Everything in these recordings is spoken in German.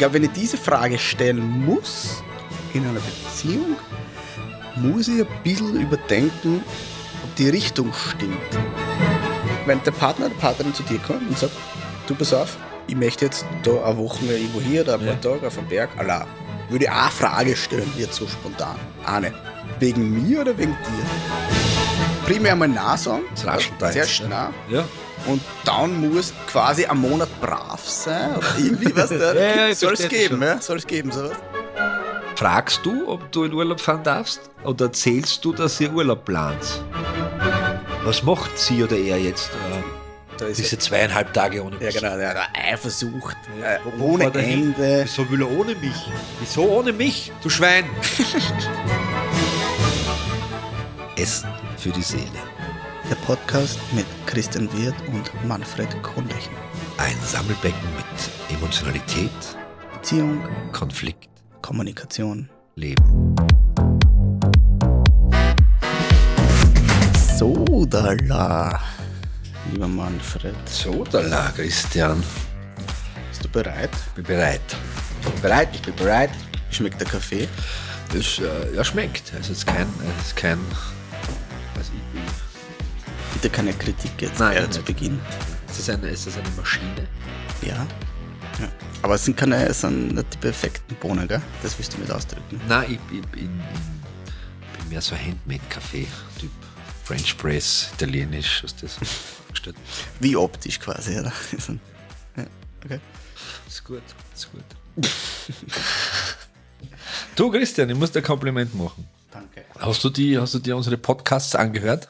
glaube, wenn ich diese Frage stellen muss in einer Beziehung, muss ich ein bisschen überdenken, ob die Richtung stimmt. Wenn der Partner oder Partnerin zu dir kommt und sagt, du pass auf, ich möchte jetzt da eine Woche irgendwo hier oder ein paar Ja. Tage auf dem Berg, Allah, würde ich auch eine Frage stellen, jetzt so spontan. Eine. Wegen mir oder wegen dir? Primär mal Nein sagen. Sehr jetzt, schnell. Ja. Und dann muss quasi ein Monat brav sein. Oder irgendwie, was da Ja, ja, soll es geben, ja? Soll es geben, sowas. Fragst du, ob du in Urlaub fahren darfst? Oder erzählst du, dass ihr Urlaub plant? Was macht sie oder er jetzt äh, Da ist diese zweieinhalb Tage ohne ja, mich? genau, der hat Eifersucht. Ja, Äh, wo ohne? Ende. Wieso will er ohne mich? Wieso ohne mich, du Schwein? Essen für die Seele. Der Podcast mit Christian Wirth und Manfred Kronlechner. Ein Sammelbecken mit Emotionalität, Beziehung, Konflikt, Kommunikation. Leben. Sodala, lieber Manfred. So, da lag Christian. Bist du bereit? Ich bin bereit. Ich bin bereit, ich bin bereit. Schmeckt der Kaffee? Das äh, ja, schmeckt. Also es ist kein, es ist kein also Bitte keine Kritik jetzt Nein, äh, zu Beginn. ist, das eine, ist das eine Maschine? Ja. ja. Aber es sind keine, es sind nicht die perfekten Bohnen, gell? Das willst du mit ausdrücken. Nein, ich, ich, bin- ich bin mehr so Handmade-Kaffee-Typ. French Press, Italienisch, was das aufgestellt. Wie optisch quasi, oder? ja, okay. Ist gut, ist gut. du Christian, ich muss dir ein Kompliment machen. Danke. Hast du, die, hast du dir unsere Podcasts angehört?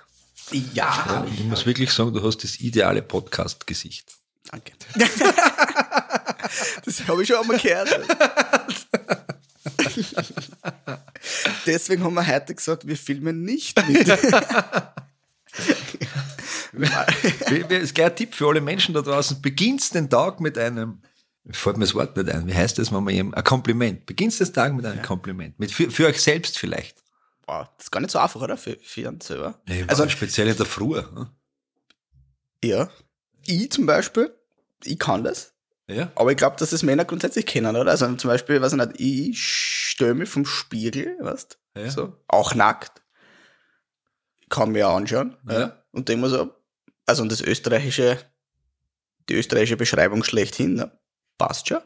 Ja. Ich muss wirklich sagen, du hast das ideale Podcast-Gesicht. Danke. das habe ich schon einmal gehört. Deswegen haben wir heute gesagt, wir filmen nicht mit. Wie- ist gleich ein Tipp für alle Menschen da draußen. Beginnst den Tag mit einem, fällt mir das Wort nicht ein, wie heißt das, wenn man jedem, ein Kompliment. Beginnst den Tag mit einem Kompliment. Mit, für, für euch selbst vielleicht. Wow, das ist gar nicht so einfach, oder? Für, für einen selber. Also Also, speziell in der Früh. ne? ja. Ich zum Beispiel, ich kann das. Ja? Aber ich glaube, dass das Männer grundsätzlich kennen, oder? Also zum Beispiel, ich nicht, ich störe mich vom Spiegel, weißt Ja. So, auch nackt. Kann mir anschauen. Ja. Ja. Und denke mir so, also und das österreichische, die österreichische Beschreibung schlechthin, ne? Passt schon.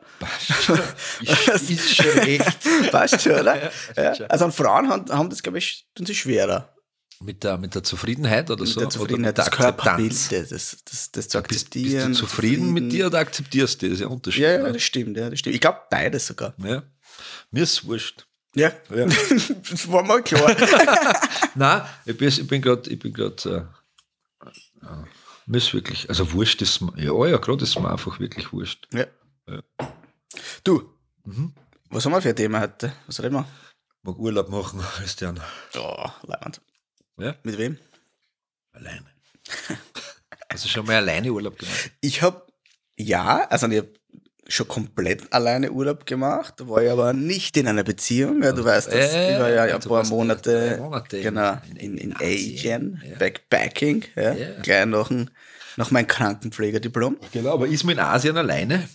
Ist, ist schon recht. Passt schon, oder? Ja, Ja. passt schon. Also an Frauen haben, haben das, glaube ich, tun sie schwerer. Mit der, mit der Zufriedenheit oder Mit so? der Zufriedenheit, oder mit der Körperbild, Akzeptanz? das, das, das zu Bist, bist akzeptieren. du zufrieden mit dir oder akzeptierst du? Das ist ja Unterschied. Ja, ja, das stimmt, ja, das stimmt. Ich glaube beides sogar. ja. Mir ist wurscht. Ja, Ja. das war mal klar. Nein, ich bin, ich bin gerade, ich bin gerade, äh, äh, mir ist wirklich, also wurscht ist ja, ja, gerade ist mir einfach wirklich wurscht. ja. Ja. Du, Mhm. was haben wir für ein Thema heute? Was reden wir? Mag Urlaub machen, Christian. Oh, leibend. Ja, Mit wem? alleine. Hast du schon mal alleine Urlaub gemacht? Ich habe, ja, also ich habe schon komplett alleine Urlaub gemacht, war ich aber nicht in einer Beziehung. Ja, du weißt das. Äh, ich war ja ein du paar Monate, Monate in- genau, in- in, in, Asien, ja. Backpacking, ja, Ja. gleich nach, nach meinem Krankenpflegediplom. Genau, aber ist man in Asien alleine?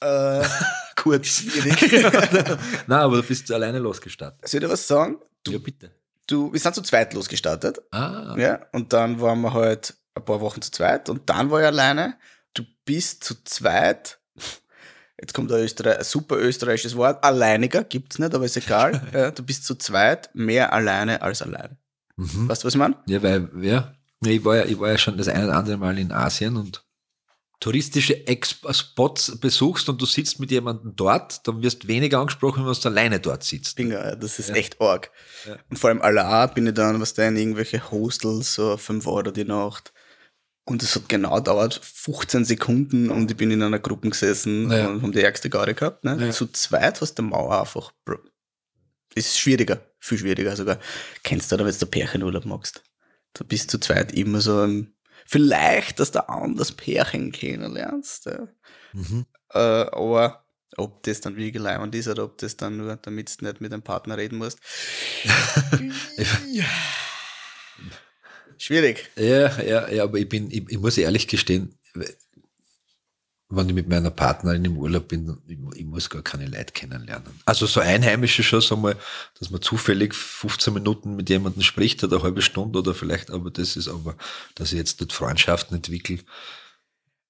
Äh, Kurz. schwierig. Nein, aber du bist alleine losgestartet. Soll ich dir was sagen? ja, bitte. Du, wir sind zu zweit losgestartet. Ah, Ja, und dann waren wir halt ein paar Wochen zu zweit und dann war ich alleine. Du bist zu zweit. Jetzt kommt ein, Österreich, ein super österreichisches Wort. Alleiniger gibt's nicht, aber ist egal. ja, du bist zu zweit mehr alleine als allein. mhm. Weißt du, was ich meine? Ja, weil, ja, ja, ich war ja, ich war ja schon das eine oder andere Mal in Asien und touristische Ex Spots besuchst und du sitzt mit jemandem dort, dann wirst weniger angesprochen, wenn du alleine dort sitzt. Bingo, das ist Ja. echt arg. Ja. Und vor allem allein bin ich dann, was da in irgendwelche Hostels, so 5 Euro die Nacht. Und es hat genau dauert 15 Sekunden und ich bin in einer Gruppe gesessen Ja. und haben die ärgste Garde gehabt. Ne? Zu zweit hast du Mauer einfach. Bro. Ist schwieriger, viel schwieriger sogar. Kennst du da, wenn du Pärchenurlaub machst? Du bist zu zweit immer so im, vielleicht, dass du anders Pärchen kennenlernst. Ja. Mhm. Äh, aber ob das dann wirklich leibend ist oder ob das dann nur, damit du nicht mit dem Partner reden musst. ja. Schwierig. Ja, ja, ja, aber ich bin, ich, ich muss ehrlich gestehen, wenn ich mit meiner Partnerin im Urlaub bin, ich, muss gar keine Leute kennenlernen. Also so Einheimische schon so mal, dass man zufällig 15 Minuten mit jemandem spricht oder eine halbe Stunde oder vielleicht, aber das ist aber, dass ich jetzt nicht Freundschaften entwickle.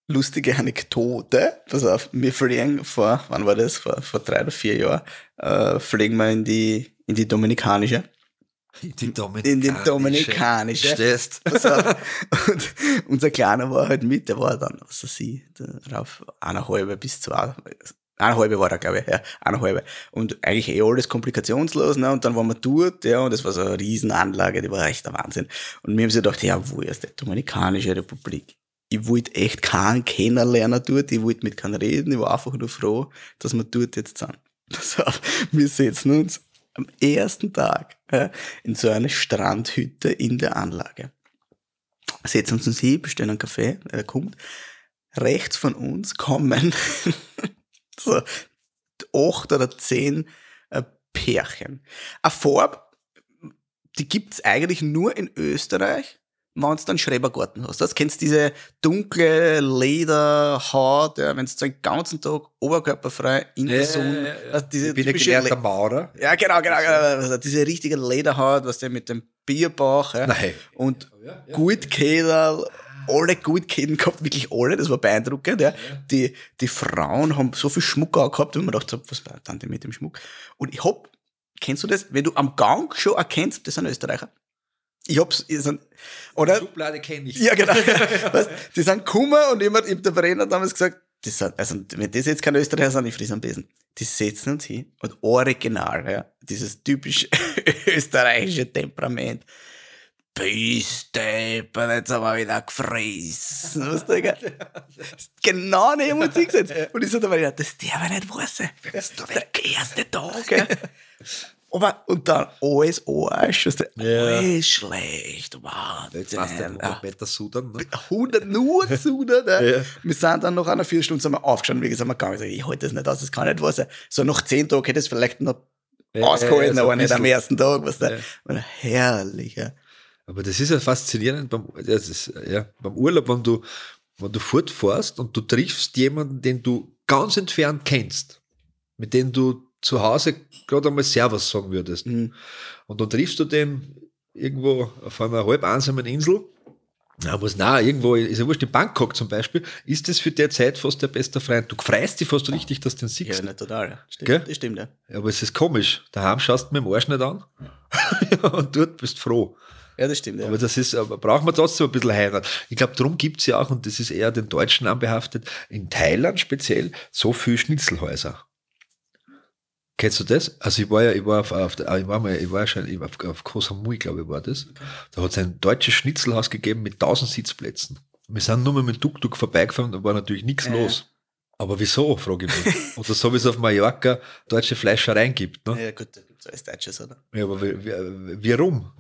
Lustige Anekdote, pass auf, wir fliegen vor, wann war das, vor, vor drei oder vier Jahren, äh, fliegen wir in die, in die Dominikanische. In die Dominikanische. In die Dominikanische. Stehst. Und unser Kleiner war halt mit, der war dann, was weiß ich, darauf eineinhalb bis zwei, eineinhalb war er, glaube ich, ja, eineinhalb. Und eigentlich eh alles komplikationslos, ne, und dann waren wir dort, ja, und das war so eine Riesenanlage, die war echt der Wahnsinn. Und wir haben sich gedacht, ja, wo ist die Dominikanische Republik? Ich wollte echt keinen kennenlernen dort, ich wollte mit keinem reden, ich war einfach nur froh, dass wir dort jetzt sind. Pass auf, wir setzen uns am ersten Tag ja, in so eine Strandhütte in der Anlage. Setzen uns uns hin, bestellen einen Kaffee, er kommt. Rechts von uns kommen so acht oder zehn äh, Pärchen. Eine Farbe, die gibt's eigentlich nur in Österreich, wenn du dann Schrebergarten hast. Das kennst diese dunkle Lederhaut, ja, wenn du den ganzen Tag oberkörperfrei in der Sonne, ja, ja. also diese ich bin gelernter Le- Maurer. ja, genau, genau, genau. Also diese richtige Lederhaut, was der mit dem Bierbauch, ja. Nein. Und gut Kedel, alle gut Keden gehabt, wirklich alle, das war beeindruckend, ja. Die, die Frauen haben so viel Schmuck auch gehabt, und man dachte, was war dann denn mit dem Schmuck? Und ich hab, kennst du das, wenn du am Gang schon erkennst, das sind Österreicher? Ich hab's, ich sind, oder? Schublade kenne ich. Ja, genau. weißt, die sind gekommen und jemand, hab der Verena damals gesagt, das sind, also, wenn das jetzt keine Österreicher sind, ich friss am Besen. Die setzen uns hin und original, ja, dieses typisch österreichische Temperament. Bist Deppen, jetzt haben wir wieder gefressen. Weißt du, gell? genau neben uns hingesetzt. Und ich so, da war ich, das darf ich nicht wissen. Das ist der erste Tag. Aber, und dann alles Arsch, weißt du, Ja. alles schlecht, Jetzt machst du Wahnsinn. einfach Peter Sudan. Ne? 100 nur zu, ne? Ja. Wir sind dann nach einer Viertelstunde sind wir aufgestanden, wie gesagt, wir gegangen. Ich, ich halte das nicht aus, das kann nicht wahr sein. So nach zehn Tagen hätte ich es vielleicht noch Ja, ausgehalten, ja, aber nicht am ersten Tag, Ja. Ja. Herrlich, ja. Aber das ist ja faszinierend beim, das ist, ja, beim Urlaub, wenn du, wenn du fortfährst und du triffst jemanden, den du ganz entfernt kennst, mit dem du zu Hause gerade einmal Servus sagen würdest. Mhm. Und dann triffst du den irgendwo auf einer halb einsamen Insel. Ja, was, na, irgendwo, ist ja wurscht, in Bangkok zum Beispiel, ist das für der Zeit fast der beste Freund. Du freust dich fast richtig, dass du den Ja, siehst. nicht total. Ja. Stimmt, Gell? Das stimmt, ja. Aber es ist komisch. Daheim schaust du mit dem Arsch nicht an. und dort bist du froh. Ja, das stimmt, ja. Aber das ist, aber braucht man trotzdem ein bisschen Heirat. Ich glaube, darum gibt's ja auch, und das ist eher den Deutschen anbehaftet, in Thailand speziell so viel Schnitzelhäuser. Kennst du das? Also ich war ja, ich war auf, auf der, ich war mal, ich war schon ich war auf, auf Koh Samui, glaube ich, war das. Da hat es ein deutsches Schnitzelhaus gegeben mit 1000 Sitzplätzen. Wir sind nur mal mit dem Tuk-Tuk vorbeigefahren, da war natürlich nichts Ja. los. Aber wieso, frage ich mich. Oder so wie es auf Mallorca deutsche Fleischereien gibt. Ne? ja, gut, da gibt's alles Deutsches, oder? Ja, aber wie, wie, warum?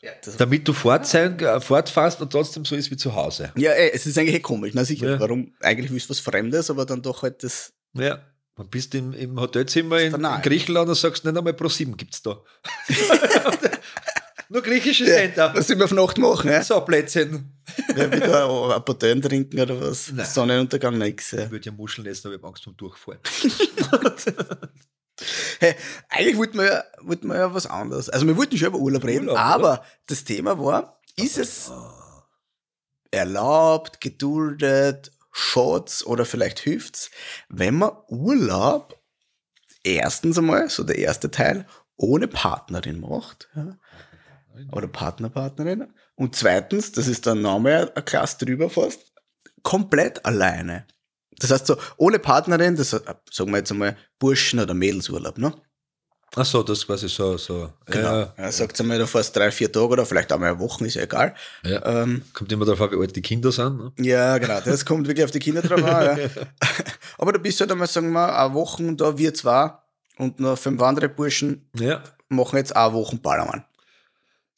Ja, das, Damit du fort sein, äh, fortfährst und trotzdem so ist wie zu Hause. ja ey, es ist eigentlich eh komisch, na sicher. Ja. Warum? Eigentlich willst du was Fremdes, aber dann doch halt das. Ja. Dann bist du im, im Hotelzimmer in, in Griechenland und sagst, nicht einmal Pro 7 gibt's da. Nur griechische Ja, Center. was wir auf Nacht machen, ja? So, Plätzchen. ja wieder ein paar Tönen trinken oder was? Nein. Sonnenuntergang, nix. Ja. Ich würde ja Muscheln essen, aber ich habe Angst vom Durchfallen. Hey, eigentlich wollten wir, ja, wollten wir ja was anderes. Also wir wollten schon über Urlaub reden, Urlaub, aber das Thema war, ist es erlaubt, geduldet, Shots oder vielleicht hilft's, wenn man Urlaub erstens einmal, so der erste Teil, ohne Partnerin macht. Ja? Oder Partner, Partnerin. Und zweitens, das ist dann nochmal eine Klasse drüber fast, komplett alleine. Das heißt so, ohne Partnerin, das äh, sagen wir jetzt einmal Burschen- oder Mädelsurlaub, ne? Ach so, das ist quasi so, so. Genau. Ja, Ja, sagt einmal, da fährst drei, vier Tage oder vielleicht einmal eine Woche, ist ja egal. ja. Ähm, Kommt immer darauf an, wie alt die Kinder sind. Ne? ja, genau, das kommt wirklich auf die Kinder drauf an. Ja. Aber du bist halt einmal, sagen wir, eine Woche und da wir zwei und noch fünf andere Burschen Ja. machen jetzt eine Woche Ballermann.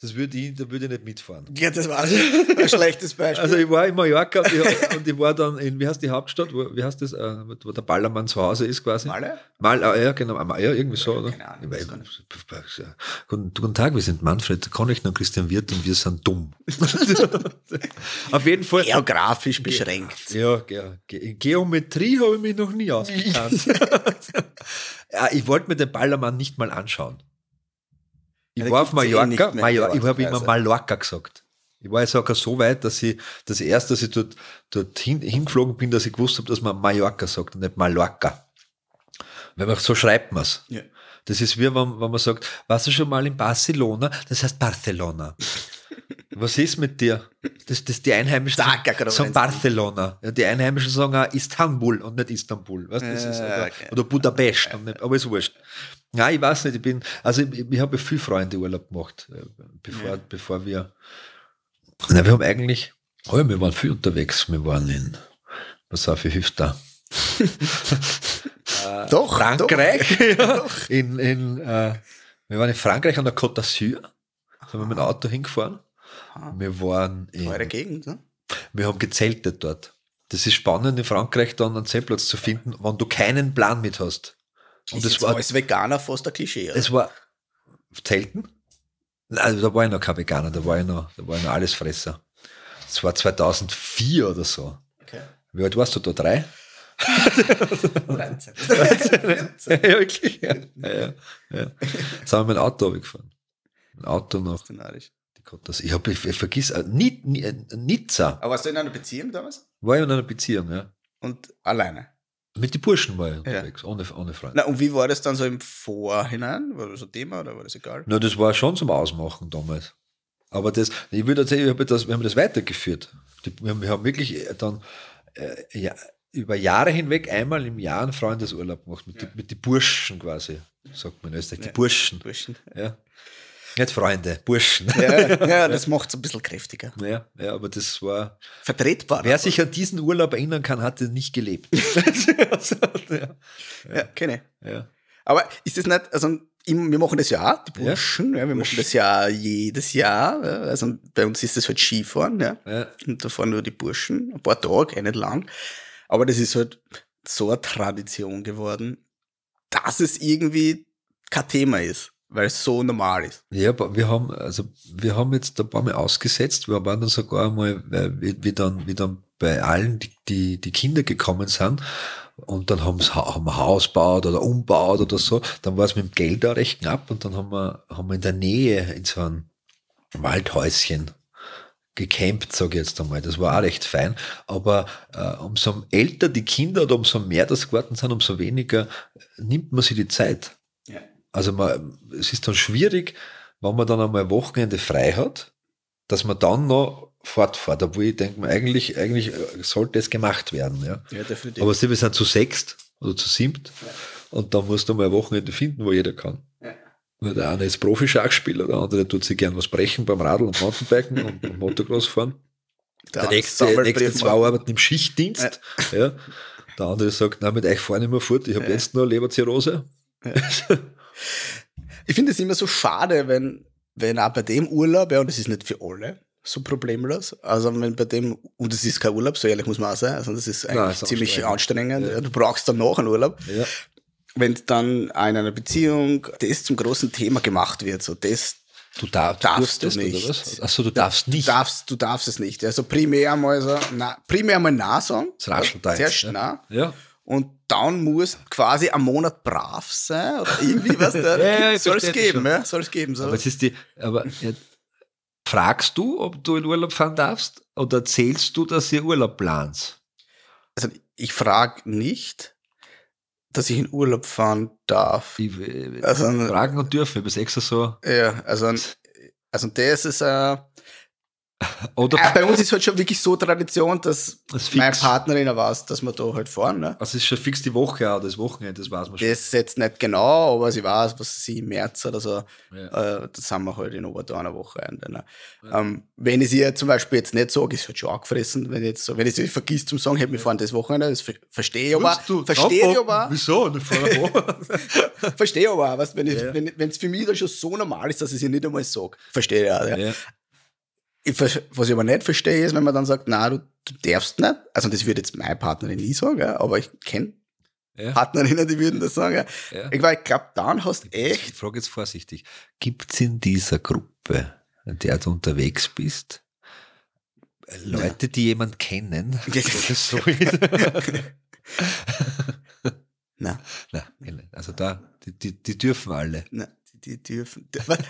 Das würde ich, da würde ich nicht mitfahren. Ja, das war ein schlechtes Beispiel. Also ich war in Mallorca und ich, und ich war dann in, wie heißt die Hauptstadt, wo, wie heißt das, äh, wo der Ballermann zu Hause ist quasi? Malle? Mal, ah, ja, genau, ja, irgendwie so, oder? Keine Ahnung, Ich weiß. Guten, guten Tag, wir sind Manfred Konechner und Christian Wirth und wir sind dumm. Auf jeden Fall. Geografisch beschränkt. Ja, Ge Ge Geometrie habe ich mich noch nie ausgekannt. ja, ich wollte mir den Ballermann nicht mal anschauen. Ich Ja, war auf gibt's eh Mallorca, ich habe immer also. Mallorca gesagt. Ich war jetzt sogar so weit, dass ich das erste, dass ich dort, dort hin, hingeflogen bin, dass ich gewusst habe, dass man Mallorca sagt und nicht Mallorca. Weil man, so schreibt man es. Ja. Das ist wie wenn, wenn man sagt, warst du schon mal in Barcelona? Das heißt Barcelona. Was ist mit dir? Das, das die Einheimischen Sag ja sagen, Barcelona. Ja, die Einheimischen sagen auch Istanbul und nicht Istanbul. Weißt, das ist, Ja, oder, okay. oder Budapest. Und nicht, aber ist wurscht. Nein, ich weiß nicht. Ich bin, also ich, ich habe viel Freunde Urlaub gemacht, äh, bevor, Ja. bevor wir. Nein, wir haben eigentlich, oh ja, wir waren viel unterwegs. Wir waren in, pass auf, ich hilf da. Doch, Frankreich. ja. In, in, äh, wir waren in Frankreich an der Côte d'Azur. Da sind wir mit dem Auto hingefahren. Aha. Wir waren Doch. Eure in, Gegend, ne? wir haben gezeltet dort. Das ist spannend, in Frankreich dann einen Zeltplatz zu finden, wenn du keinen Plan mit hast. Und das war, als Veganer fast ein Klischee. oder? es war Zelten? Also da war ich noch kein Veganer, da war ich noch, da war ich noch Allesfresser. Das war 2004 oder so. Okay. Wie alt warst du da? Drei? 13. ja, wirklich. Ja, ja, ja. Jetzt haben wir dem Auto runtergefahren. Ein Auto das, ich, hab, ich, ich vergiss, äh, äh, Nizza Aber warst du in einer Beziehung damals? war ich in einer Beziehung, ja. Und alleine? Mit den Burschen war ich unterwegs, ohne, ohne Freunde. Na, und wie war das dann so im Vorhinein? War das ein Thema oder war das egal? Na, das war schon zum Ausmachen damals. Aber das, ich würde erzählen, ich hab das, wir haben das weitergeführt. Wir, haben, wir haben wirklich äh, dann äh, ja, über Jahre hinweg einmal im Jahr einen Freundesurlaub gemacht, mit, die, mit den Burschen quasi, sagt man in Österreich, die Ja. Burschen. Burschen. Ja. Nicht Freunde, Burschen. Ja, ja das macht es ein bisschen kräftiger. Ja, ja, aber das war. Vertretbar. Wer sich an diesen Urlaub erinnern kann, hatte nicht gelebt. ja, Ja, kenne ich. ja. Aber ist das nicht, also wir machen das ja auch, die Ja. Burschen, ja, wir machen das ja jedes Jahr. Ja, also bei uns ist das halt Skifahren, ja. ja. Und da fahren nur die Burschen, ein paar Tage, eh nicht lang. Aber das ist halt so eine Tradition geworden, dass es irgendwie kein Thema ist, weil es so normal ist. Ja, aber wir haben, also wir haben jetzt ein paar Mal ausgesetzt, wir waren dann sogar mal, äh, wie, wie dann, wie dann bei allen die, die, die Kinder gekommen sind und dann haben sie ein Haus gebaut oder umbaut oder so, dann war es mit dem Geld auch recht knapp und dann haben wir, haben wir in der Nähe in so einem Waldhäuschen gecampt, sage ich jetzt einmal. Das war auch recht fein. Aber äh, umso älter die Kinder oder umso mehr das geworden sind, umso weniger nimmt man sich die Zeit. Ja. Also man, es ist dann schwierig, wenn man dann einmal ein Wochenende frei hat, dass man dann noch fortfährt. Obwohl ich denke, eigentlich, eigentlich äh, sollte es gemacht werden. Ja. Ja, definitiv. Aber sie, wir sind zu sechst oder zu siebt und da musst du mal ein Wochenende finden, wo jeder kann. Ja. Weil Der eine ist Profi-Schachspieler, der andere tut sich gern was brechen beim Radl und Mountainbiken und beim Motocross fahren. Der nächste, nächste zwei arbeiten im Schichtdienst. Ja. Der andere sagt, na, mit euch fahren nicht mehr fort, ich habe Ja. jetzt nur Leberzirrhose. Ich finde es immer so schade, wenn, wenn auch bei dem Urlaub, ja, und das ist nicht für alle so problemlos, also wenn bei dem, und das ist kein Urlaub, so ehrlich muss man auch sein, also das ist eigentlich Nein, ist ziemlich anstrengend. anstrengend, Ja. du brauchst dann noch einen Urlaub, Ja. wenn dann in einer Beziehung das zum großen Thema gemacht wird, so das Du darf, Darfst du durftest, nicht. Oder? Achso, du darfst nicht. Du darfst, du darfst es nicht. Also primär mal so, na, primär mal na sagen. Das raschelt jetzt, Zuerst ja. Ja. Und dann muss quasi am Monat brav sein. Oder irgendwie was da Ja, ja, soll es geben, ja. Soll es geben. So. Aber es ist die, aber fragst du, ob du in Urlaub fahren darfst? Oder erzählst du, dass ihr Urlaub plant? Also ich frage nicht, dass ich in Urlaub fahren darf. Ich, Also, fragen und dürfen, es extra so. Ja, also, also das ist äh, Oder Äh, bei uns ist halt schon wirklich so Tradition, dass Das meine. Partnerin weiß, dass wir da halt fahren. Ne? also es ist schon fix die Woche auch, das Wochenende, das weiß man schon. Das ist jetzt nicht genau, aber sie weiß, was sie im März oder so, Ja. äh, das haben wir halt in Obertor einer Wochenende. Ne? Ähm, wenn ich sie zum Beispiel jetzt nicht sage, ist halt schon angefressen, wenn ich, jetzt so, wenn ich sie vergisst zum sagen, hey, wir fahren das Wochenende, das ver verstehe ich aber, verstehe ich aber, Wieso? Woche? verstehe ich aber, auch, weißt, wenn es Ja. wenn, für mich dann schon so normal ist, dass ich sie nicht einmal sage. Verstehe ich auch, ja. Ja. Ich, was ich aber nicht verstehe, ist, wenn man dann sagt, na, du, du darfst nicht. Also das würde jetzt meine Partnerin nie sagen, ja, aber ich kenne Ja. Partnerinnen, die würden das sagen. Ja. Ja. Ich, ich glaube, dann hast du Ich echt. frage jetzt vorsichtig. Gibt es in dieser Gruppe, in der du unterwegs bist, Leute, die jemand kennen? Ja. das so Nein, nicht. also da, die, die, die dürfen alle. na, die, dürfen.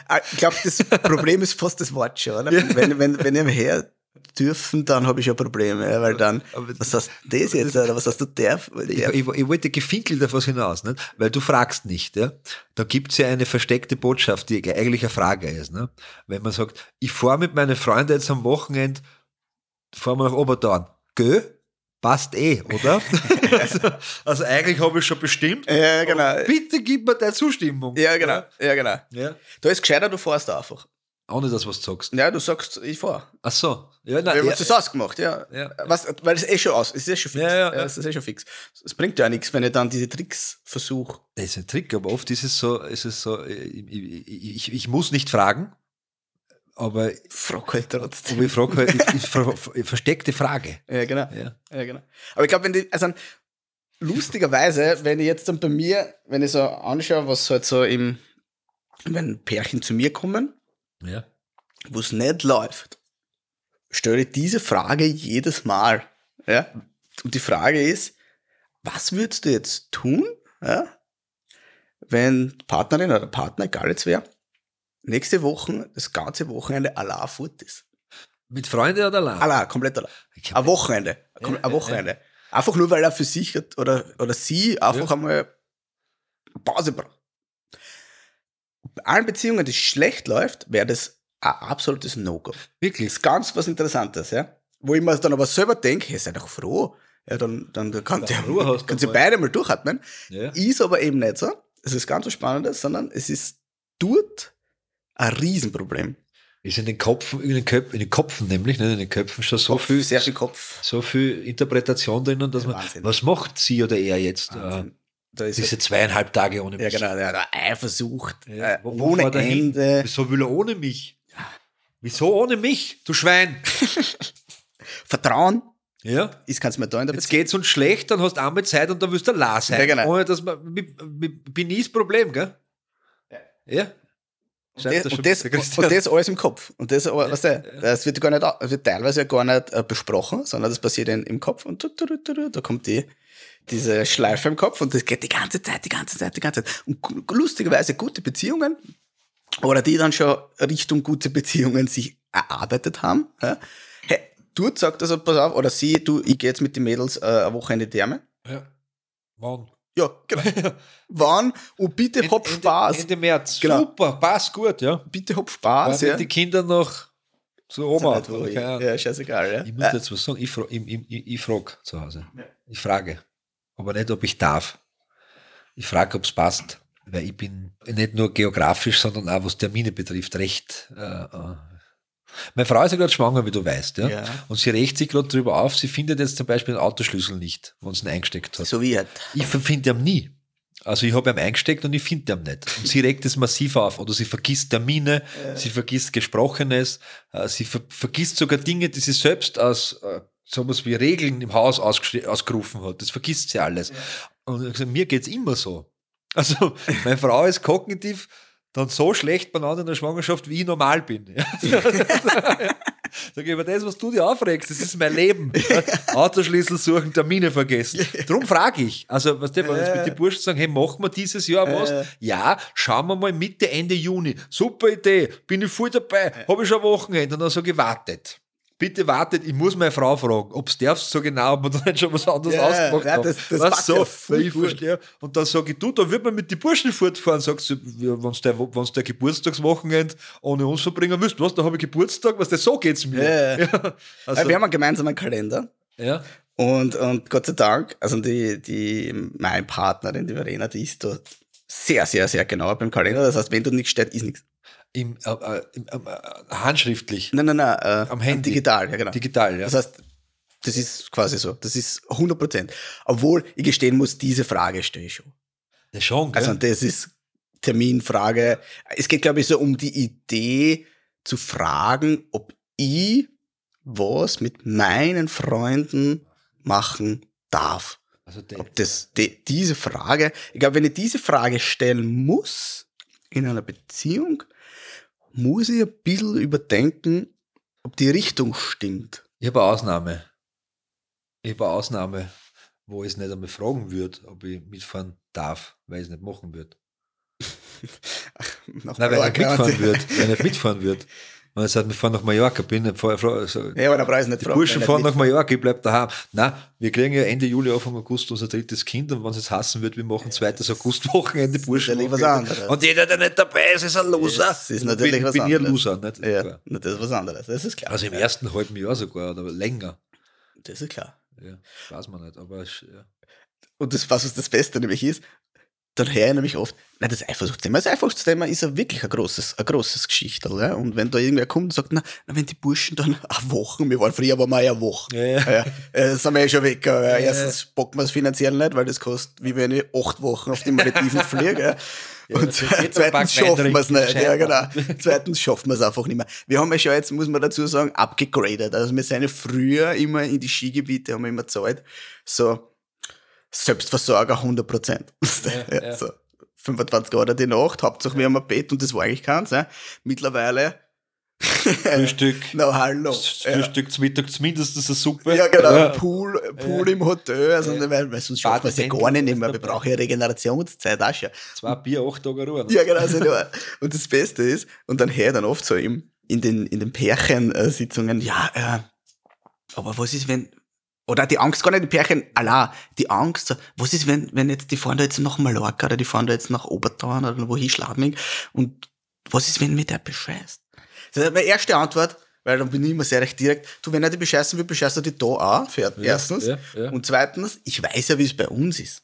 Ah, Ich glaube, das Problem ist fast das Wort schon, oder? Wenn, wenn, wenn ich her dürfen, dann habe ich schon Probleme, ja, weil dann, Aber was heißt das jetzt, oder was heißt du darf? Ich, ich, ich wollte gefinkelt auf was hinaus, nicht? weil du fragst nicht. Ja? Da gibt's ja eine versteckte Botschaft, die eigentlich eine Frage ist. Ne? Wenn man sagt, ich fahre mit meinen Freunden jetzt am Wochenende, fahren wir nach Obertorn. Gö? Passt eh, oder? also, also eigentlich habe ich schon bestimmt. Ja, genau. Bitte gib mir deine Zustimmung. Ja, genau. Ja, genau. Ja. Da ist gescheiter, du fährst einfach. Ohne das, was du sagst. Ja, du sagst, ich fahre. Ach so. Ja, Wir nein, haben ja, das ausgemacht, ja. Ja. Was, weil ist eh schon aus, es ist eh schon fix. Ja, ja, ja. Das ist eh schon fix. Es bringt ja auch nichts, wenn ich dann diese Tricks versuche. Das ist ein Trick, aber oft ist es so, ist es so ich, ich, ich, ich muss nicht fragen, aber, Frag halt trotzdem. aber ich frage halt, ich, ich, versteckte Frage. Ja, genau. Ja. Ja, genau. Aber ich glaube, wenn die, also lustigerweise, wenn ich jetzt dann bei mir, wenn ich so anschaue, was halt so im, wenn Pärchen zu mir kommen, Ja. wo es nicht läuft, stelle ich diese Frage jedes Mal. Ja? Und die Frage ist, was würdest du jetzt tun, ja? wenn Partnerin oder der Partner, egal jetzt wer, nächste Woche, das ganze Wochenende allein fort ist? Mit Freunden oder allein? Allein, komplett allein. Ein Wochenende. Ja, Ein ja, Wochenende. Einfach nur, weil er für sich hat oder, oder sie einfach Ja. einmal Pause braucht. Bei allen Beziehungen, die schlecht läuft, wäre das ein absolutes No-Go. Wirklich? ist ganz was Interessantes, ja. Wo ich mir dann aber selber denke, hey, sei doch froh. Ja, dann, dann kann Ja, ja, Ruhe sie beide mal durchatmen. Ja. Ist aber eben nicht so. Es ist ganz was Spannendes, sondern es ist dort ein Riesenproblem. Ist in den Köpfen, in den, Köp in den Köpfen nämlich, nicht in den Köpfen schon so Kopf, viel, sehr viel Kopf. so viel Interpretation drinnen, dass man, Wahnsinn. was macht sie oder er jetzt? Äh, Wahnsinn. Da ist diese zweieinhalb Tage ohne ja, mich. genau, der hat Eifersucht, Ja, äh, ohne? Ende. Wieso will er ohne mich? Wieso ohne mich, du Schwein? Vertrauen Ja. ist kannst mir da in der Jetzt geht's uns schlecht, dann hast du einmal Zeit und dann willst du la sein. Ja, genau. Ohne dass man, bin ich das Problem, gell? Ja. Und das, und, das, und das alles im Kopf. Und das, aber, weißt du, das wird gar nicht, wird teilweise ja gar nicht äh, besprochen, sondern das passiert in, im Kopf und da kommt die, diese Schleife im Kopf und das geht die ganze Zeit, die ganze Zeit, die ganze Zeit. Und lustigerweise gute Beziehungen, oder die dann schon Richtung gute Beziehungen sich erarbeitet haben, ja, hey, dort sagt also, pass auf, oder sie, du, ich gehe jetzt mit den Mädels äh, eine Woche in die Therme. Ja. Wann? Ja, genau. Wann? Und bitte hab Ende- Spaß. Ende März. Genau. Super, passt gut, ja. bitte hab Weil Spaß. wenn Ja. die Kinder noch zu Oma. Ich, keine Ahnung. ja, scheißegal. Ja. Ich muss jetzt was sagen, ich, fra ich, ich, ich, frage zu Hause. Ich frage. Aber nicht, ob ich darf. Ich frage, ob es passt. Weil ich bin nicht nur geografisch, sondern auch was Termine betrifft, recht. Äh, äh. Meine Frau ist ja gerade schwanger, wie du weißt. Ja? Ja. Und sie regt sich gerade drüber auf, sie findet jetzt zum Beispiel den Autoschlüssel nicht, wenn sie ihn eingesteckt hat. So wie halt. Ich finde ihn nie. Also ich habe ihn eingesteckt und ich finde ihn nicht. Und sie regt es massiv auf. Oder sie vergisst Termine, sie vergisst Gesprochenes, äh, sie ver vergisst sogar Dinge, die sie selbst aus äh, sowas wie Regeln im Haus ausgerufen hat. Das vergisst sie alles. Und ich gesagt, mir geht's immer so. Also meine Frau ist kognitiv dann so schlecht beieinander in der Schwangerschaft, wie ich normal bin. Sag ich, aber das, was du dir aufregst, das ist mein Leben. Autoschlüssel suchen, Termine vergessen. Drum frage ich. Also, was der, wenn jetzt mit den Burschen sagen, hey, machen wir dieses Jahr was? Ja, schauen wir mal Mitte, Ende Juni. Super Idee, bin ich voll dabei, habe ich schon Wochenende und dann sage ich, wartet. Bitte wartet, ich muss meine Frau fragen, ob es darf, so genau, ob man da nicht schon was anderes Ja, ausgemacht ja, haben. das- das Weißt so, ja ich gut. verstehe. Und dann sage ich, du, da wird man mit den Burschen fortfahren, sagst du, wenn der, wenn's der Geburtstagswochenende ohne uns verbringen müsst, was, da habe ich Geburtstag, was, das so geht's mir. Ja, ja. Also, wir haben einen gemeinsamen Kalender. ja. Und, und Gott sei Dank, also die, die, meine Partnerin, die Verena, die ist da sehr, sehr, sehr genau beim Kalender. Das heißt, wenn du nichts steht, ist nichts. Im, äh, äh, im, äh, handschriftlich, Nein, nein, nein. Äh, Am Handy. Digital, ja, genau. digital, ja. Das heißt, das ist quasi so. Das ist 100 Prozent. Obwohl ich gestehen muss, diese Frage stelle ich schon. ja schon, gell? Also, das ist Terminfrage. Es geht, glaube ich, so um die Idee zu fragen, ob ich was mit meinen Freunden machen darf. also Ob das, die, diese Frage, ich glaube, wenn ich diese Frage stellen muss in einer Beziehung, muss ich ein bisschen überdenken, ob die Richtung stimmt. Ich habe eine Ausnahme. Ich habe eine Ausnahme, wo ich es nicht einmal fragen würde, ob ich mitfahren darf, weil ich es nicht machen würde. Nein, weil nicht Mallorca. mitfahren würde. Wenn ich sagt, wir fahren nach Mallorca, bin fra- so, Ja, aber ich es nicht die fragen, Burschen fahren nach Mallorca, ich bleib daheim. Nein, wir kriegen ja Ende Juli, Anfang August unser drittes Kind und wenn es jetzt hassen wird, wir machen zweites Augustwochenende, Burschen. natürlich was anderes. Und jeder, der nicht dabei ist, ist ein Loser. Das ist natürlich bin, was bin ich ein anderes. Loser, nicht? Ja, na, das ist was anderes, das ist klar. Also im ersten halben Jahr sogar, oder länger. Das ist klar. Ja, weiß man nicht, aber ja. Und das, was das Beste nämlich ist, dann höre ich nämlich oft, nein, das Eifersuchtsthema, das Eifersuchtsthema ist ja wirklich ein großes, ein großes Geschichtel. Ja? Und wenn da irgendwer kommt und sagt, na, na wenn die Burschen dann eine Woche, wir waren früher, wir ja eine Woche. Ja, ja. Ja, sind wir ja schon weg. Ja, Ja, erstens bocken wir es finanziell nicht, weil das kostet, wie wenn ich acht Wochen auf die Malediven fliege. Ja. Und zweitens schaffen wir es nicht. Ja, genau. Zweitens schaffen wir es einfach nicht mehr. Wir haben ja schon jetzt, muss man dazu sagen, abgegradet. Also wir sind ja früher immer in die Skigebiete, haben wir immer Zeit. So Selbstversorger 100 Prozent. Ja, ja. So 25 Euro die Nacht, Hauptsache wir haben ein Bett und das war eigentlich keins. Ja. Mittlerweile, Frühstück, na hallo. Ja. Frühstück zum Mittag zumindest eine Suppe. Ja, genau. Ja. Pool, Pool im Hotel, also, Ja. weil, weil sonst schafft man es ja gar nicht mehr. Wir brauchen ja Regenerationszeit auch schon. Zwei Bier, acht Tage Ruhe. Ja, genau. So nur. Und das Beste ist, und dann höre ich dann oft so im, in den, in den Pärchensitzungen, ja, äh, aber was ist, wenn, oder die Angst, gar nicht die Pärchen, allein, die Angst, was ist, wenn, wenn jetzt, die fahren da jetzt nach Mallorca oder die fahren da jetzt nach Obertauern oder wohin Schladming und was ist, wenn mir der bescheißt? Das ist meine erste Antwort, weil dann bin ich immer sehr recht direkt, du, wenn er dich bescheißen will, bescheißt er dich da auch, für, Ja, erstens. ja, ja. Und zweitens, ich weiß ja, wie es bei uns ist.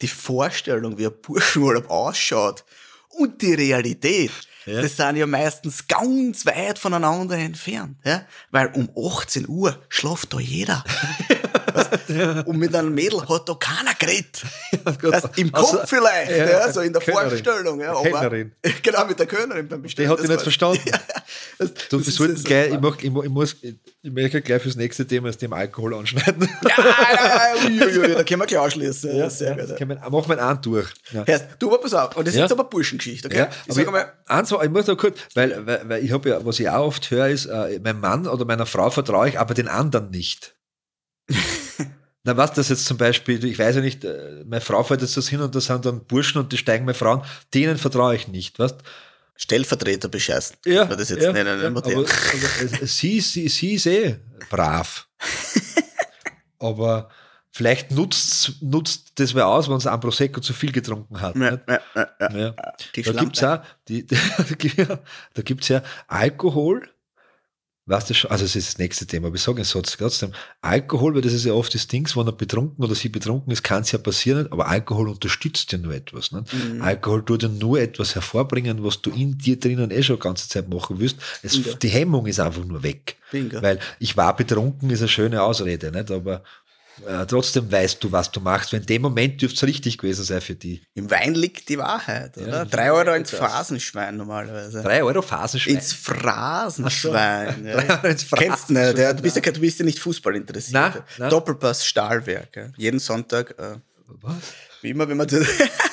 Die Vorstellung, wie ein Burschenurlaub ausschaut und die Realität, Ja. das sind ja meistens ganz weit voneinander entfernt. Ja? Weil um 18 Uhr schlaft da jeder. Und mit einem Mädel hat da keiner geredet. Weißt, Im Kopf Also, vielleicht, ja, ja, so in der Kellnerin. Vorstellung. Ja, aber, Kellnerin. genau, mit der Kellnerin beim Bestellen. Die hat das ich nicht verstanden. Das, Du, das ist gleich, ich, mach, ich, ich muss, ich, ich möchte gleich fürs nächste Thema das Thema Alkohol anschneiden. Ja, ja, ja, ui, da können wir gleich anschließen. Ja, sehr gut. das können wir, machen wir einen durch. Ja. Hörst, du, aber pass auf, und das ist Ja. jetzt aber Burschengeschichte, okay? Ja, ich sag eins, ich muss noch kurz, weil, weil, weil ich habe ja, was ich auch oft höre, ist, äh, mein Mann oder meiner Frau vertraue ich, aber den anderen nicht. Na, was das jetzt zum Beispiel, ich weiß ja nicht, äh, meine Frau fährt jetzt das hin und da sind dann Burschen und die steigen meine Frauen, denen vertraue ich nicht, weißt Stellvertreter bescheißen. Ja, das jetzt ja, nennen, ja, modern. aber, aber es- sie, sie, sie ist eh brav. aber vielleicht nutzt, nutzt das wer aus, wenn sie ein Prosecco zu viel getrunken hat. Ja, ja, ja, ja. Ja. Da Schlampe. gibt's auch, die, da gibt's ja Alkohol, weißt du schon, also das ist das nächste Thema, aber ich sage es trotzdem, Alkohol, weil das ist ja oft das Ding, wenn er betrunken oder sie betrunken ist, kann es ja passieren, aber Alkohol unterstützt ja nur etwas. Nicht? Mhm. Alkohol tut ja nur etwas hervorbringen, was du in dir drinnen eh schon die ganze Zeit machen willst. Es. Die Hemmung ist einfach nur weg. Bingo. Weil ich war betrunken, ist eine schöne Ausrede, nicht? aber äh, trotzdem weißt du, was du machst. Weil in dem Moment dürfte es richtig gewesen sein für die. Im Wein liegt die Wahrheit, Ja, oder? das Drei Euro ins. Phrasenschwein normalerweise. Drei Euro Phasenschwein. Ins Phrasenschwein. Drei Ja. Euro ins Kennst du nicht, ja? du, bist ja, Phrasenschwein. du bist ja nicht Fußball interessiert. Nein, nein. Doppelpass Stahlwerk. Ja. Jeden Sonntag, äh, Was? wie immer, wenn man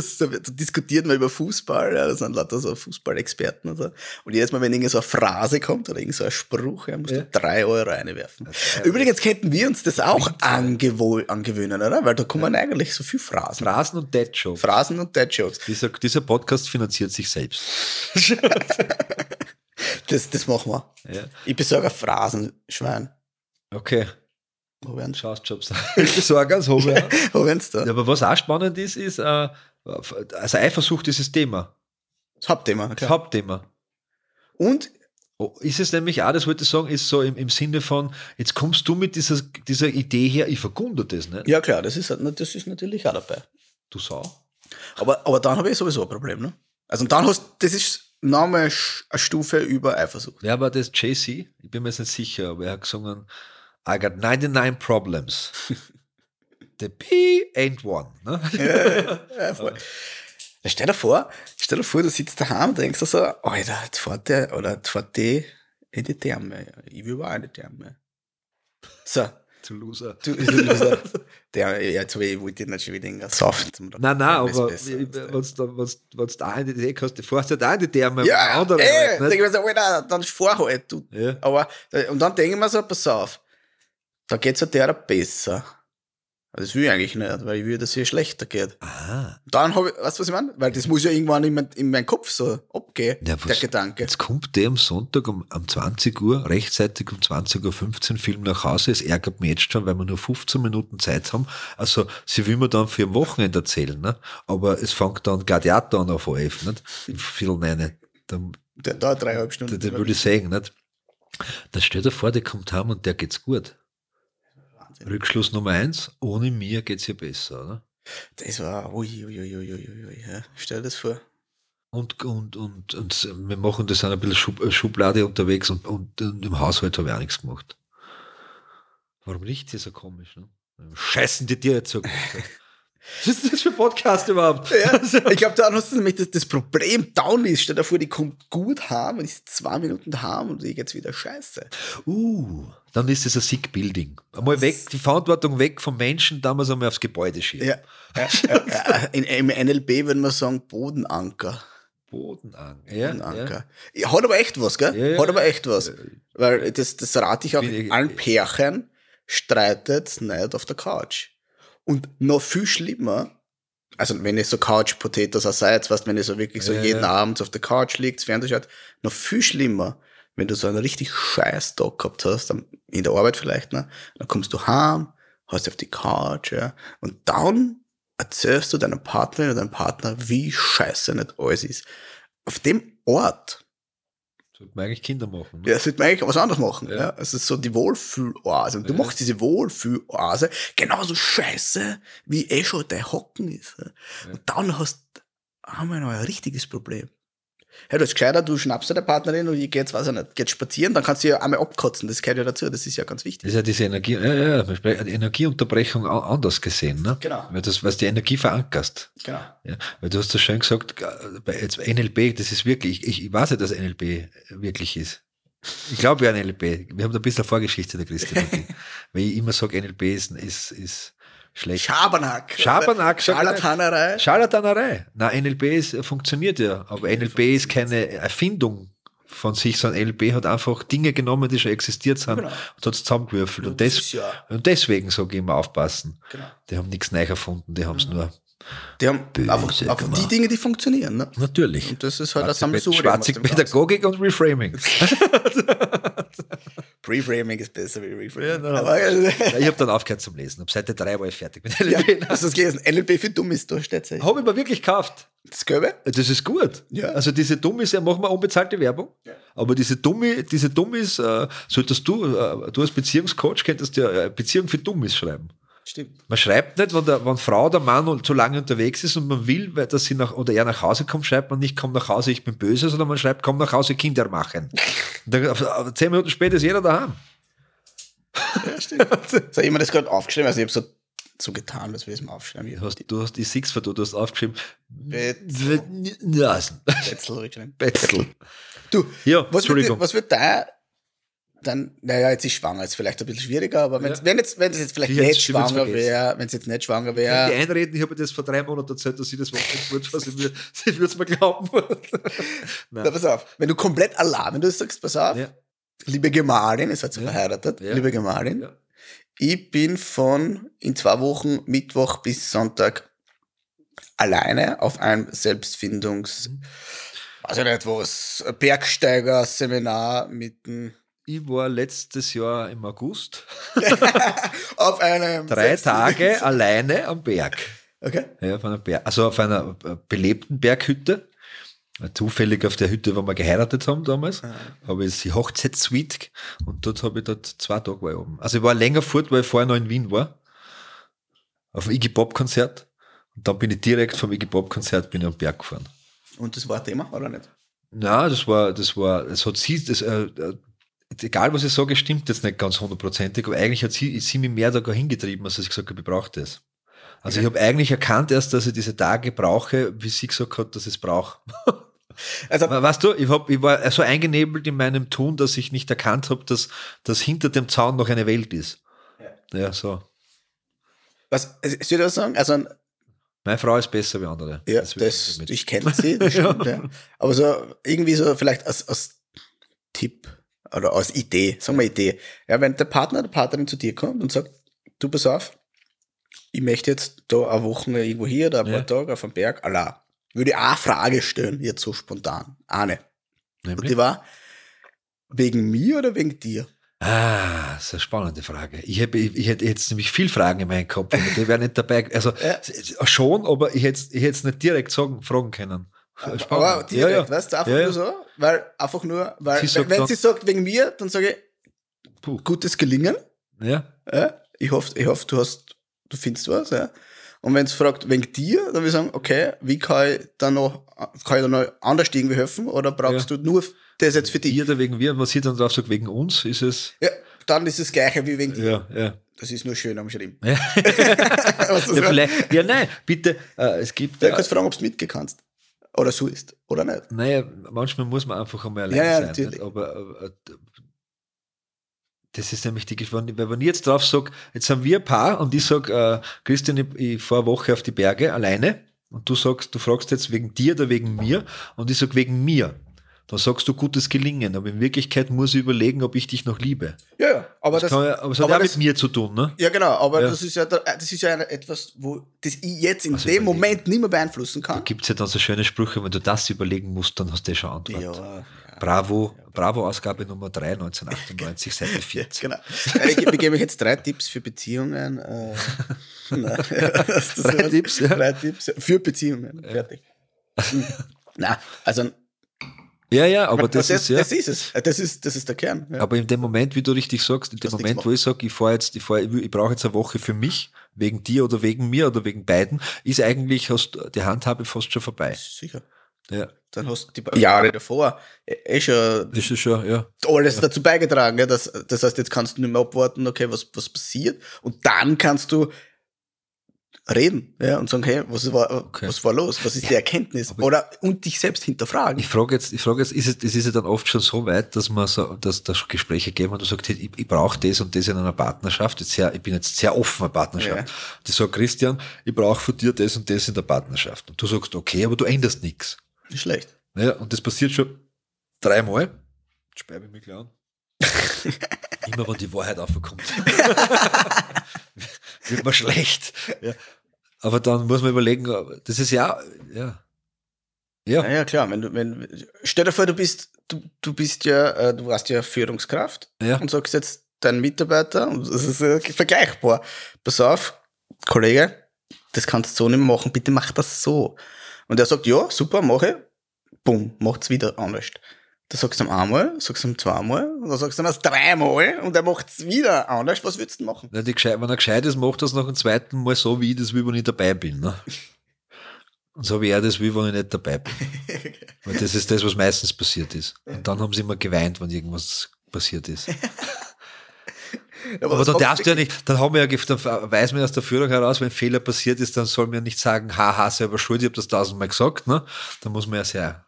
so, da diskutiert man über Fußball, ja, das sind lauter so Fußballexperten und so. Und jedes Mal, wenn irgend so eine Phrase kommt oder irgend so ein Spruch, ja, musst Ja. du drei Euro reinwerfen. Übrigens könnten wir uns das auch angewöhnen, oder? Weil da kommen eigentlich so viel Phrasen. Phrasen und Dead Joke. Phrasen und Dead Jokes. Dieser, dieser Podcast finanziert sich selbst. Das, das machen wir. Ja. Ich besorge ein Phrasenschwein. Okay. Wo werden Schaust Jobs. Ja. Wo werden's da? Ja, aber was auch spannend ist, ist, äh, also Eifersucht ist das Thema. Das Hauptthema, Das klar. Hauptthema. Und Oh, Ist es nämlich auch, das wollte ich sagen, ist so im, im Sinne von, jetzt kommst du mit dieser, dieser Idee her, ich vergunde das nicht. ja klar, das ist, das ist natürlich auch dabei. Du Sau. Aber, aber dann habe ich sowieso ein Problem, ne? Also und dann hast das ist nochmal eine Stufe über Eifersucht. Wer war das? JC? Ich bin mir jetzt nicht sicher, aber er hat gesungen, I got 99 problems. The P ain't one. Ne? Ja. Ja, stell dir vor, stell dir vor, du sitzt daheim und denkst dir so, Alter, jetzt fährt der oder jetzt fährt die in die Therme. Ich will auch in die Therme. So, Du Loser. du, du, so, der, ja, jetzt ich, ich wollte dich nicht schon wieder irgendwas saufen. Zum Nein, nein, aber wenn du da, da eine Idee hast, du fährst ja da in die Therme. Ja, anderen ey, denk nicht? ich mir so, Alter, dann fahr halt, du. Ja. Aber, äh, und dann denke ich mir so, pass auf, da geht's ja der besser. Das will ich eigentlich nicht, weil ich will, dass es ihr schlechter geht. Ah, Dann habe ich, weißt du, was ich meine? Weil das muss ja irgendwann in, mein, in meinen Kopf so abgehen, Ja, der Gedanke. jetzt kommt der am Sonntag um, um 20 Uhr, rechtzeitig um 20.15 Uhr Film nach Hause. Es ärgert mich jetzt schon, weil wir nur 15 Minuten Zeit haben. Also, sie will mir dann für ein Wochenende erzählen, ne? aber es fängt dann Gladiator an auf 11, nicht? Im Viertel. Dann Der dauert dreieinhalb Stunden. der würde ich sagen, nicht? Dann stell dir vor, der kommt heim und der geht's gut. Wahnsinn. Rückschluss Nummer eins, ohne mir geht's ihr besser, oder? Das war, ui, ui, ui, ui, ui, ui, ja. Stell dir das vor. Und, und, und, und wir machen das ein bisschen Schub, Schublade unterwegs und, und, und im Haushalt habe ich auch nichts gemacht. Warum riecht hier so komisch? Ne? Scheißen die dir jetzt so. Was ist das für ein Podcast überhaupt? Ja, ich glaube, da hast du nämlich das, das Problem down ist. Stell dir vor, die kommt gut heim und ist zwei Minuten daheim und die geht's wieder scheiße. Uh, dann ist es ein Sick Building. Einmal weg, die Verantwortung weg vom Menschen, damals einmal aufs Gebäude schieben. Ja. In, Im NLP würde man sagen Bodenanker. Bodenang. Ja, Bodenanker. Ja. Hat aber echt was, gell? Ja. Hat aber echt was. Weil das, das rate ich auch allen Pärchen, streitet nicht auf der Couch. Und noch viel schlimmer, also wenn ihr so Couch-Potatoes auch seid, weißt, wenn ihr so wirklich so Ja, jeden ja. Abend auf der Couch liegt, Fernsehen schaut, noch viel schlimmer, wenn du so einen richtig scheiß Tag gehabt hast, in der Arbeit vielleicht, ne? dann kommst du heim, hast auf die Couch, ja, und dann erzählst du deinem Partnerin oder deinem Partner, wie scheiße nicht alles ist. Auf dem Ort, Sollte man eigentlich Kinder machen. Ne? ja, sollte man eigentlich was anderes machen. Ja. Ja. Es ist so die Wohlfühloase. Und du Ja. machst diese Wohlfühloase genauso scheiße, wie eh schon dein Hocken ist. Ja. Und dann hast haben wir noch ein richtiges Problem. Ja, du hast gescheiter, du schnappst der Partnerin und ich geh jetzt, weiß ich nicht, geht spazieren, dann kannst du ja einmal abkotzen, das gehört ja dazu, das ist ja ganz Das wichtig. ist ja diese Energie, ja, ja, Energieunterbrechung anders gesehen, ne? Genau. Weil das, was die Energie verankerst. Genau. Ja, weil du hast das schön gesagt, äh, bei NLP, das ist wirklich, ich, ich weiß ja, dass NLP wirklich ist. Ich glaube ja an NLP. Wir haben da ein bisschen eine Vorgeschichte der Christologie. weil ich immer sage, NLP ist, ist, ist schlecht. Schabernack. Schabernack, Scharlatanerei. Scharlatanerei. Na, NLP ist, funktioniert ja, aber NLP ist keine Erfindung von sich, sondern NLP hat einfach Dinge genommen, die schon existiert sind Genau. und hat es zusammengewürfelt. Und, Das des, ja, und deswegen sage ich immer aufpassen. genau. Die haben nichts neu erfunden, die haben es nur. Die haben Böse einfach, einfach die. Dinge, die funktionieren. Ne? Natürlich. Und das ist halt das Sammelsurium. Schwarze. Pädagogik und Reframing. Pre-Framing ist besser wie Reframing. Ja, na, Aber, Ja, ich habe dann aufgehört zum Lesen. Ab Seite 3 war ich fertig mit ja, NLP. hast du das gelesen? NLP für Dummies, da steht es. Habe ich mir wirklich gekauft. Das Gelbe? Das ist gut. Ja. Also diese Dummies, ja, machen wir unbezahlte Werbung. Ja. Aber diese Dummi, diese Dummies, äh, solltest du, äh, du als Beziehungscoach könntest ja äh, Beziehung für Dummies schreiben. Stimmt. Man schreibt nicht, wenn, der, wenn Frau oder Mann zu lange unterwegs ist und man will, weil, dass sie nach, oder er nach Hause kommt, schreibt man nicht, komm nach Hause, ich bin böse, sondern man schreibt, komm nach Hause, Kinder machen. Dann, zehn Minuten später ist jeder daheim. Ja, stimmt. so, ich habe mir das gerade aufgeschrieben, also ich habe so, so getan, als würde ich es mir aufschreiben. Du hast, du hast die Six du hast aufgeschrieben. Betzel. Betzel. Betzel. Du, Ja, was wird, Entschuldigung. was wird da dann, naja, jetzt ist schwanger, ist vielleicht ein bisschen schwieriger, aber wenn, Ja. wenn, jetzt, es jetzt vielleicht Die nicht ich schwanger wäre, wenn es jetzt nicht schwanger Die wäre, einreden, ich habe das vor drei Monaten erzählt, dass ich das Wochenende gut war. Sie, würde- es mir glauben. na, pass auf, wenn du komplett allein, wenn du sagst, pass auf, Ja. liebe Gemahlin, ihr seid so Ja. verheiratet, liebe Gemahlin, ich bin von in zwei Wochen, Mittwoch bis Sonntag alleine auf einem Selbstfindungs- Mhm. ich nicht was, Bergsteiger-Seminar mit dem Ich war letztes Jahr im August auf einem drei Tage alleine am Berg. Okay. Ja, auf einer Berg, also auf einer äh, belebten Berghütte. Zufällig auf der Hütte, wo wir geheiratet haben damals, habe ich die Hochzeitssuite und dort habe ich dort zwei Tage war ich oben. Also ich war länger fort, weil ich vorher noch in Wien war. Auf dem Iggy Pop Konzert. Und dann bin ich direkt vom Iggy Pop Konzert bin ich am Berg gefahren. Und das war Thema, oder nicht? Na, das war, das war, es hat sie, das, äh, äh, egal was ich sage, stimmt jetzt nicht ganz hundertprozentig, aber eigentlich hat sie, sie mich mehr da hingetrieben, als ich gesagt habe, ich brauche das. Also ich habe eigentlich erkannt erst, dass ich diese Tage brauche, wie sie gesagt hat, dass ich es brauche. Also, Weißt du, ich, hab, ich war so eingenebelt in meinem Tun, dass ich nicht erkannt habe, dass, dass hinter dem Zaun noch eine Welt ist. Ja, so. was, soll ich das sagen? Also, Meine Frau ist besser wie andere. ja, das, damit. ich kenne sie, das stimmt, ja. Aber so, irgendwie so, vielleicht als, als Tipp oder als Idee, sagen wir Idee. Ja, wenn der Partner, der Partnerin zu dir kommt und sagt, du pass auf, ich möchte jetzt da eine Woche irgendwo hier oder ein Ja. paar Tage auf dem Berg, Allah, würde ich auch eine Frage stellen, jetzt so spontan. Eine. Und Nämlich? die war, wegen mir oder wegen dir? Ah, das ist eine spannende Frage. Ich, hätte, ich, ich hätte jetzt nämlich viel Fragen in meinem Kopf, aber die wären nicht dabei. Also Ja. schon, aber ich hätte ich hätte es nicht direkt sagen, fragen können. Aber direkt, weißt du, einfach Ja, ja. nur so, weil, einfach nur, weil, Sie wenn, wenn sie sagt wegen mir, dann sage ich, Puh. gutes Gelingen, Ja, ja, ich hoffe, ich hoffe, du hast, du findest was, ja. Und wenn sie fragt, wegen dir, dann will ich sagen, okay, wie kann ich dann noch, kann ich dann noch anders irgendwie helfen, oder brauchst du nur das jetzt für dich? oder wegen wir, und was sie dann drauf sagt, wegen uns, ist es. Ja, dann ist es das Gleiche wie wegen dir. Ja, ja. Das ist nur schön am Schreiben. Ja, du ja, vielleicht, ja nein, bitte, äh, es gibt. Ja, Äh, kannst fragen, ob du mitgehen kannst. Oder so ist. Oder nicht. naja, manchmal muss man einfach einmal allein Ja, ja, sein. natürlich. Aber, aber das ist nämlich die Geschichte. Wenn wenn ich jetzt drauf sage, jetzt haben wir ein Paar und ich sage, äh, Christian, ich, ich fahre eine Woche auf die Berge alleine und du sagst, du fragst jetzt wegen dir oder wegen mir und ich sage wegen mir. Dann sagst du gutes Gelingen, aber in Wirklichkeit muss ich überlegen, ob ich dich noch liebe. Ja, ja. Aber das, Kann ja, aber es hat aber ja das- mit mir zu tun, ne? Ja, genau, aber Ja. das ist ja, da- das ist ja etwas, wo das ich jetzt in Also dem überlegen. Moment nicht mehr beeinflussen kann. Gibt es ja dann so schöne Sprüche, wenn du das überlegen musst, dann hast du schon Antwort. Ja. Bravo, Bravo Ausgabe Nummer 3, 1998, Seite Ja, 40. genau. Ich, gebe euch jetzt drei Tipps für Beziehungen. Äh, nein, das- das- Drei Tipps. Drei Tipps für Beziehungen. Fertig. Na, also Ja, ja, aber das, das, ist ja. das ist es. Das ist, das ist der Kern. Ja. Aber in dem Moment, wie du richtig sagst, in dem Moment, wo ich sage, ich fahre jetzt, ich, fahr, ich, brauche jetzt eine Woche für mich, wegen dir oder wegen mir oder wegen beiden, ist eigentlich hast, die Handhabe fast schon vorbei. Sicher. Ja, Dann hast du die Jahre davor eh eh schon das ist schon, ja. alles dazu beigetragen. Ja? Das, das heißt, jetzt kannst du nicht mehr abwarten, okay, was, was passiert. Und dann kannst du reden ja, und sagen, hey, was war, Okay. was war los? Was ist die Erkenntnis? Oder und dich selbst hinterfragen. Ich frage jetzt, ich frage jetzt, ist es, es ist ja dann oft schon so weit, dass man so, dass da schon Gespräche geben und du sagst, hey, ich, ich brauche das und das in einer Partnerschaft. Jetzt sehr, ich bin jetzt sehr offen in Partnerschaft. Ja. Die sagt, Christian, ich brauche von dir das und das in der Partnerschaft. Und du sagst, okay, aber du änderst nichts. Nicht schlecht. Ja, und das passiert schon dreimal. Jetzt sperre ich mich gleich an. Immer wenn die Wahrheit aufkommt. Wird man schlecht. Ja. Aber dann muss man überlegen, das ist ja, ja. Ja, Ja, ja, klar. Wenn du, wenn, stell dir vor, du bist, du, du bist ja, äh, du warst ja Führungskraft ja. und sagst jetzt deinen Mitarbeiter, das ist äh, vergleichbar. Pass auf, Kollege, das kannst du so nicht machen, bitte mach das so. Und er sagt, ja, super, mache. Bumm, macht's wieder anders. Da sagst du ihm einmal, sagst du ihm zweimal, und dann sagst du ihm das dreimal und er macht's wieder anders. Was würdest du machen? Na, die wenn er gescheit ist, macht er es nach dem zweiten Mal so, wie ich das will, wenn ich dabei bin. Ne? Und so wie er das will, wenn ich nicht dabei bin. Weil das ist das, was meistens passiert ist. Und dann haben sie immer geweint, wenn irgendwas passiert ist. Aber was dann darfst du ja nicht, dann haben wir ja, dann weiß man aus der Führung heraus, wenn ein Fehler passiert ist, dann soll man ja nicht sagen, haha, selber schuld, ich habe das tausendmal gesagt, ne? Da muss man ja sehr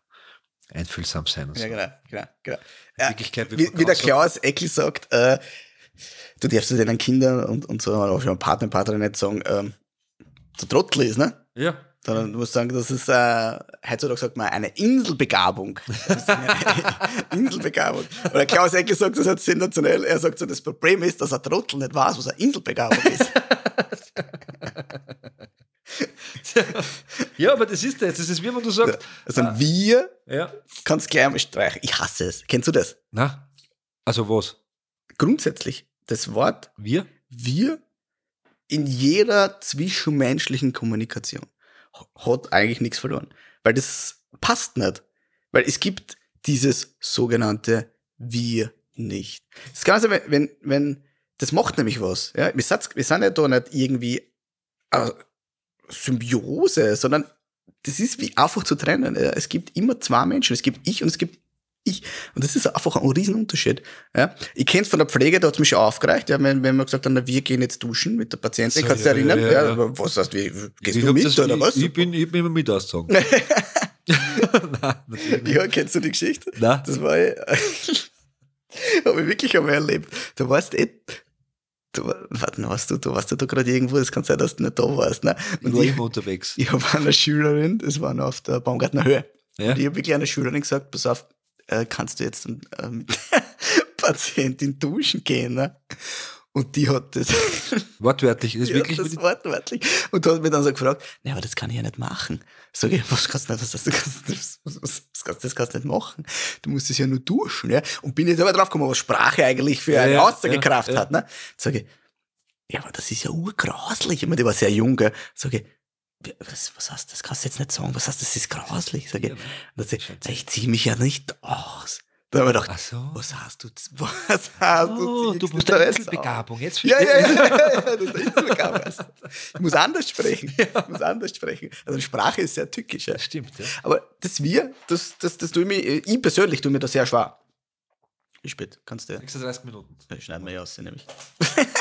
einfühlsam sein. Und so. Ja, genau, genau, genau. In Ja, Wirklichkeit wie, wie der so- Klaus Eckl sagt, äh, du darfst es deinen Kindern und, und so, auch schon Partner, Partnerin nicht sagen, ähm, der Trottel ist, ne? Ja. Sondern du musst sagen, das ist, äh, heutzutage sagt man, eine Inselbegabung. Eine Inselbegabung. Oder Klaus Eckl sagt das halt sensationell. Er sagt so, das Problem ist, dass ein Trottel nicht weiß, was eine Inselbegabung ist. Ja, aber das ist das. Das ist wie wenn du sagst. Also ein wir Ja. kannst gleich einmal streichen. Ich hasse es. Kennst du das? Na? Also was? Grundsätzlich, das Wort Wir? wir in jeder zwischenmenschlichen Kommunikation hat eigentlich nichts verloren. Weil das passt nicht. Weil es gibt dieses sogenannte wir nicht. Das Ganze, wenn, wenn, wenn das macht nämlich was. Ja? Wir, sind, wir sind ja da nicht irgendwie äh, Symbiose, sondern das ist wie einfach zu trennen. Es gibt immer zwei Menschen. Es gibt ich und es gibt ich. Und das ist einfach ein Riesenunterschied. Ja? Ich kenne es von der Pflege, da hat es mich schon aufgereicht, ja, wenn, wenn wir gesagt haben, na, wir gehen jetzt duschen mit der Patientin, So, kannst du ja, dich erinnern? ja, Ja, Was heißt, wie, gehst Ich du mit das, oder ich, was? Ich bin, ich bin immer mit ausgezogen. Nein, ja, kennst du die Geschichte? Nein. Das war ja, habe ich wirklich einmal erlebt. Du warst eh, du, war- warte, warst du, du warst ja da gerade irgendwo, das kann sein, dass du nicht da warst, ne? Ich Und war ich, immer unterwegs. ich habe einer Schülerin, das war noch auf der Baumgartner Höhe, Ja? und ich habe wirklich einer Schülerin gesagt, pass auf, äh, kannst du jetzt äh, mit der Patientin duschen gehen, ne? Und die hat das, Wortwörtlich. Das ist wirklich das wortwörtlich. Und hat mich dann so gefragt, nee, aber das kann ich ja nicht machen. Sag ich, was kannst du nicht, was, das, das, kannst, das kannst du nicht machen. Du musst es ja nur duschen, ja. Und bin jetzt aber drauf gekommen, was Sprache eigentlich für eine ja, Aussagekraft ja, hat, ne. Sag ich, ja, aber das ist ja urgrauslich. Ich meine, die war sehr jung, gell. Sag ich, was, was heißt, das kannst du jetzt nicht sagen. Was heißt, das ist grauslich? Sag ich, Ja, und dann sag ich, ich zieh mich ja nicht aus. Da haben wir gedacht, Ach so. was hast du, was hast Oh, du, du da eine? Inselbegabung. Jetzt Ja, ja, ich. ja, ja, das ist Inselbegabung. Ich muss anders sprechen. Ich muss anders sprechen. Also die Sprache ist sehr tückisch. Ja. Das stimmt, ja. Aber das Wir, das, das, das tue ich mir, ich persönlich tue mir das sehr schwer. Wie spät? Kannst du? 36 Minuten. Ja, schneiden wir ja aus, nämlich.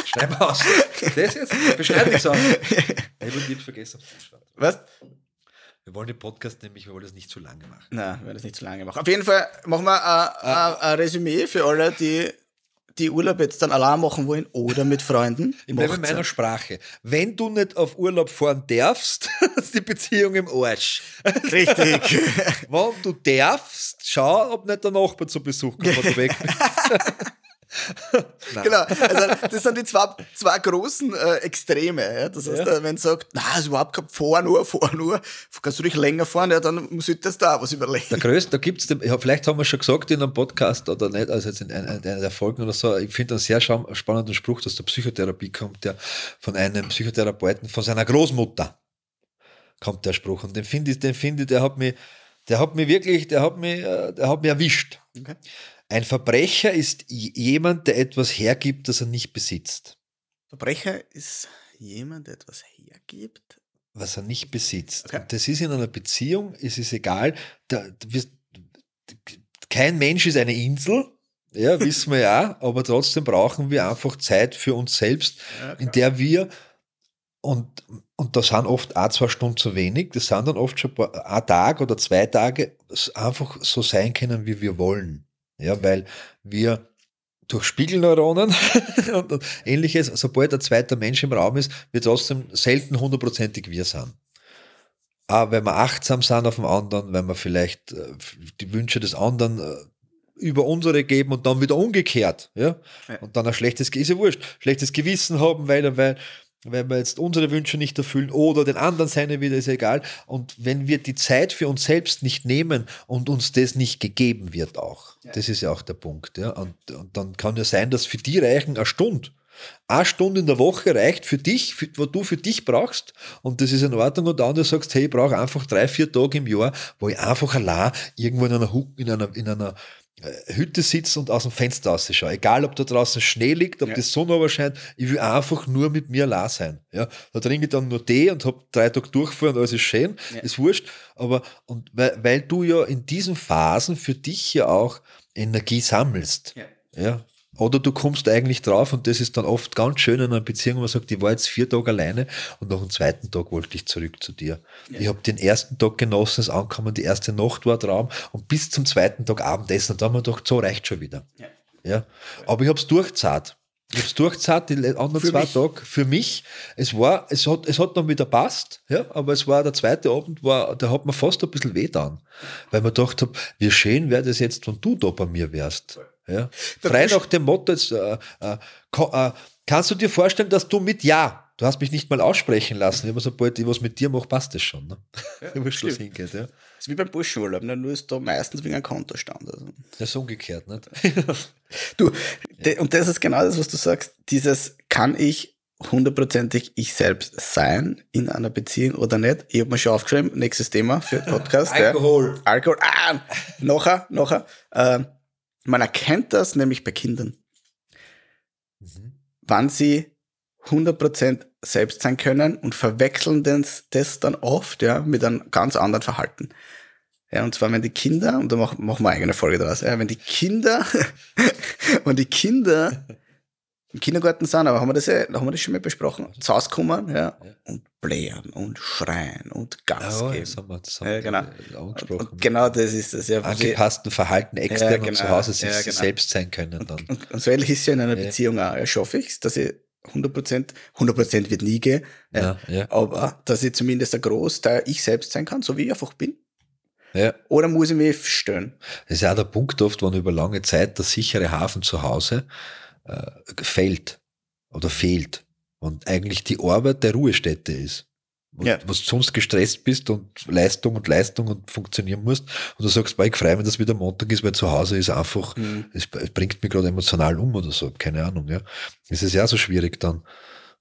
Schreib aus. Das jetzt? Beschneid nichts an. Ich habe nicht vergessen. Was? Wir wollen den Podcast nämlich, wir wollen das nicht zu lange machen. Nein, wir werden das nicht zu lange machen. Auf jeden Fall machen wir ein, ein, ein Resümee für alle, die die Urlaub jetzt dann allein machen wollen oder mit Freunden. Ich bleibe in meiner Sprache. Wenn du nicht auf Urlaub fahren darfst, ist die Beziehung im Arsch. Richtig. Wenn du darfst, schau, ob nicht der Nachbar zu Besuch kommt, wenn du weg bist. Genau, also das sind die zwei, zwei großen äh, Extreme. Ja? Das heißt, Ja. wenn du sagst, na, ist überhaupt kein Fahr nur, fahr nur, kannst du dich länger fahren, ja, dann solltest du da was überlegen. Der größte, da gibt's, den- ja, vielleicht haben wir schon gesagt in einem Podcast oder nicht, also jetzt in einer der Folgen oder so, ich finde einen sehr spannenden Spruch, dass der Psychotherapie kommt, der von einem Psychotherapeuten, von seiner Großmutter kommt der Spruch. Und den finde ich, den finde ich, der hat mich, der hat mich wirklich, der hat mich, äh, der hat mich erwischt. Okay. Ein Verbrecher ist jemand, der etwas hergibt, das er nicht besitzt. Verbrecher ist jemand, der etwas hergibt. was er nicht besitzt. Okay. Und das ist in einer Beziehung, es ist egal, da, wirst, kein Mensch ist eine Insel, ja, wissen wir ja, aber trotzdem brauchen wir einfach Zeit für uns selbst, Ja, in der wir, und, und das sind oft auch zwei Stunden zu wenig, das sind dann oft schon ein, Tag oder zwei Tage einfach so sein können, wie wir wollen. Ja, weil wir durch Spiegelneuronen und, ähnliches, sobald ein zweiter Mensch im Raum ist, wir trotzdem selten hundertprozentig wir sind. Aber wenn wir achtsam sind auf den anderen, wenn wir vielleicht äh, die Wünsche des anderen äh, über unsere geben und dann wieder umgekehrt, ja, Ja. und dann ein schlechtes, ist ja wurscht, schlechtes Gewissen haben, weil, weil, weil wir jetzt unsere Wünsche nicht erfüllen oder den anderen seine wieder, ist ja egal. Und wenn wir die Zeit für uns selbst nicht nehmen und uns das nicht gegeben wird auch, das ist ja auch der Punkt, ja, und, und dann kann ja sein, dass für die reichen eine Stunde. Eine Stunde in der Woche reicht für dich, für, was du für dich brauchst. Und das ist in Ordnung. Und der andere sagst, hey, ich brauche einfach drei, vier Tage im Jahr, wo ich einfach allein irgendwo in einer, in einer, in einer Hütte sitze und aus dem Fenster rausschaue. Egal, ob da draußen Schnee liegt, ob Ja. die Sonne aber scheint, ich will einfach nur mit mir allein sein. Ja? Da trinke ich dann nur Tee und habe drei Tage durchgefahren und alles ist schön, Ja. ist wurscht. Aber und weil, weil du ja in diesen Phasen für dich ja auch Energie sammelst. Ja. Oder du kommst eigentlich drauf und das ist dann oft ganz schön in einer Beziehung, wo man sagt, ich war jetzt vier Tage alleine und nach dem zweiten Tag wollte ich zurück zu dir. Ja. Ich habe den ersten Tag genossen, es angekommen, die erste Nacht war Traum und bis zum zweiten Tag Abendessen, und da haben wir gedacht, so reicht schon wieder. Ja. Ja. Aber ich habe es durchzahlt. Ich habe es durchzahlt, die anderen Für zwei mich. Tage für mich. Es war, es hat, es hat dann wieder passt, ja, aber es war der zweite Abend, war, der hat mir fast ein bisschen weh getan. Weil man gedacht habe, wie schön wäre das jetzt, wenn du da bei mir wärst. Ja. Frei nach dem Motto, jetzt, äh, äh, äh, kannst du dir vorstellen, dass du mit Ja Du hast mich nicht mal aussprechen lassen. Aber sobald ich was mit dir mache, passt das schon. Ne? Ja, Wo Schluss hingeht, ja. Das ist wie beim Burschenurlaub, ne? nur ist da meistens wegen einem Kontostand. Also. Das ist umgekehrt, nicht? Du, de, und das ist genau das, was du sagst. Dieses, kann ich hundertprozentig ich selbst sein in einer Beziehung oder nicht? Ich habe mir schon aufgeschrieben, nächstes Thema für Podcast. Alkohol. Ja. Alkohol. Ah, nachher, nachher. Äh, man erkennt das nämlich bei Kindern. Mhm. Wann sie 100% selbst sein können und verwechseln das, das dann oft ja, mit einem ganz anderen Verhalten. Ja, und zwar, wenn die Kinder, und da machen, machen wir eine eigene Folge daraus, ja, wenn die Kinder, wenn die Kinder im Kindergarten sind, aber haben wir das, ja, haben wir das schon mal besprochen, zu Hause kommen, ja, und blären und schreien und Gas Ja, geben. das haben wir, das haben Ja, genau. angesprochen. Und genau das ist das. Ja, Angepassten Verhalten extern Ja, und genau. zu Hause sich Ja, genau. selbst sein können dann. Und, und so ähnlich ist es ja in einer. Beziehung auch. Ja, schaffe ich es, dass ich 100%, 100% wird nie gehen, aber dass ich zumindest ein Großteil ich selbst sein kann, so wie ich einfach bin. Ja. Oder muss ich mich stellen? Das ist ja auch der Punkt oft, wenn über lange Zeit der sichere Hafen zu Hause äh, fällt oder fehlt und eigentlich die Arbeit der Ruhestätte ist. Ja. Was du sonst gestresst bist und Leistung und Leistung und funktionieren musst und du sagst, ich freue mich, dass wieder Montag ist, weil zu Hause ist einfach, Mhm. es bringt mich gerade emotional um oder so, keine Ahnung, ja. Es ist ja so schwierig dann,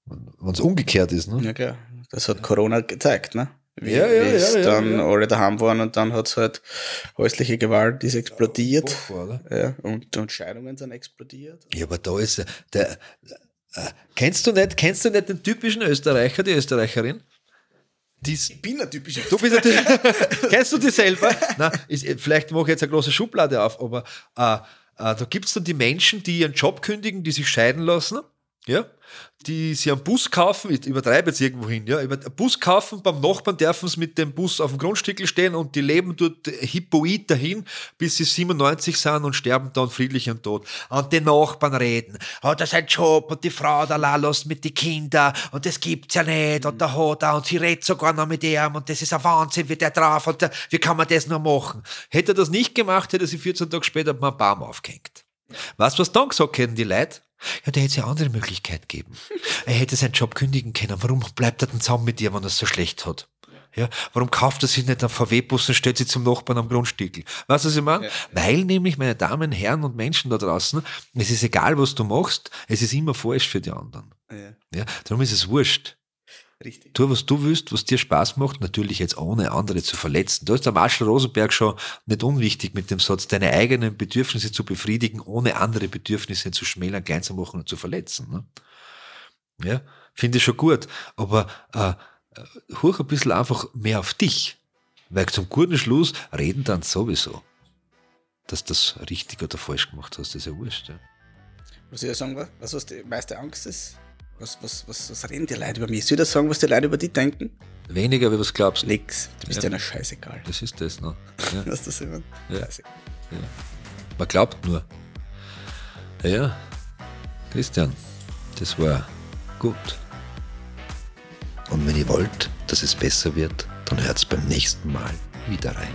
wenn es umgekehrt ist, ne? Ja, klar. Das hat Corona gezeigt, ne? Wie, Ja, ja, es ja, dann alle daheim waren und dann hat es halt häusliche Gewalt, die ist explodiert. Oder? Ja, und, und Scheidungen sind explodiert. Ja, aber da ist äh, der, äh, kennst du nicht, kennst du nicht den typischen Österreicher, die Österreicherin? Die ist, Ich bin ein typischer. du bist natürlich, kennst du die selber? Na, ist, vielleicht mache ich jetzt eine große Schublade auf, aber äh, äh, da gibt's dann die Menschen, die ihren Job kündigen, die sich scheiden lassen, ja, die sich einen Bus kaufen, ich übertreibe jetzt irgendwo hin, ja, über einen Bus kaufen, beim Nachbarn dürfen sie mit dem Bus auf dem Grundstückel stehen und die leben dort hippoid dahin, bis sie 97 sind und sterben dann friedlich und tot. Und die Nachbarn reden, hat er seinen Job und die Frau da lässt mit den Kindern und das gibt's ja nicht und da hat er und sie redet sogar noch mit ihm und das ist ein Wahnsinn, wie der drauf und der, wie kann man das nur machen? Hätte er das nicht gemacht, hätte sie 14 Tage später mit einem Baum aufgehängt. Weißt du, was dann gesagt hätten die Leute? Ja, der hätte es ja eine andere Möglichkeit geben. Er hätte seinen Job kündigen können. Warum bleibt er denn zusammen mit ihr, wenn er es so schlecht hat? Ja, warum kauft er sich nicht einen VW-Bus und stellt sich zum Nachbarn am Grundstückel? Weißt du, was ich meine? Ja. Weil nämlich, meine Damen, Herren und Menschen da draußen, es ist egal, was du machst, es ist immer falsch für die anderen. Ja, Ja, darum ist es wurscht. Richtig. Tu, was du willst, was dir Spaß macht, natürlich jetzt ohne andere zu verletzen. Da ist der Marshall Rosenberg schon nicht unwichtig mit dem Satz, deine eigenen Bedürfnisse zu befriedigen, ohne andere Bedürfnisse zu schmälern, klein zu machen und zu verletzen. Ne? Ja, finde ich schon gut. Aber äh, hoch ein bisschen einfach mehr auf dich. Weil zum guten Schluss reden dann sowieso, dass du das richtig oder falsch gemacht hast. Das ist ja wurscht. Ja. Was ich ja sagen will, was, was die meiste Angst ist? Was, was, was, was reden die Leute über mich? Soll ich das sagen, was die Leute über dich denken? Weniger, wie was glaubst du? Nix. Du bist Ja. ja, ja scheißegal. Das ist das. Ne? Ja. Was das immer? Ja. Scheißegal. Man glaubt nur. Ja, ja. Christian, das war gut. Und wenn ihr wollt, dass es besser wird, dann hört's beim nächsten Mal wieder rein.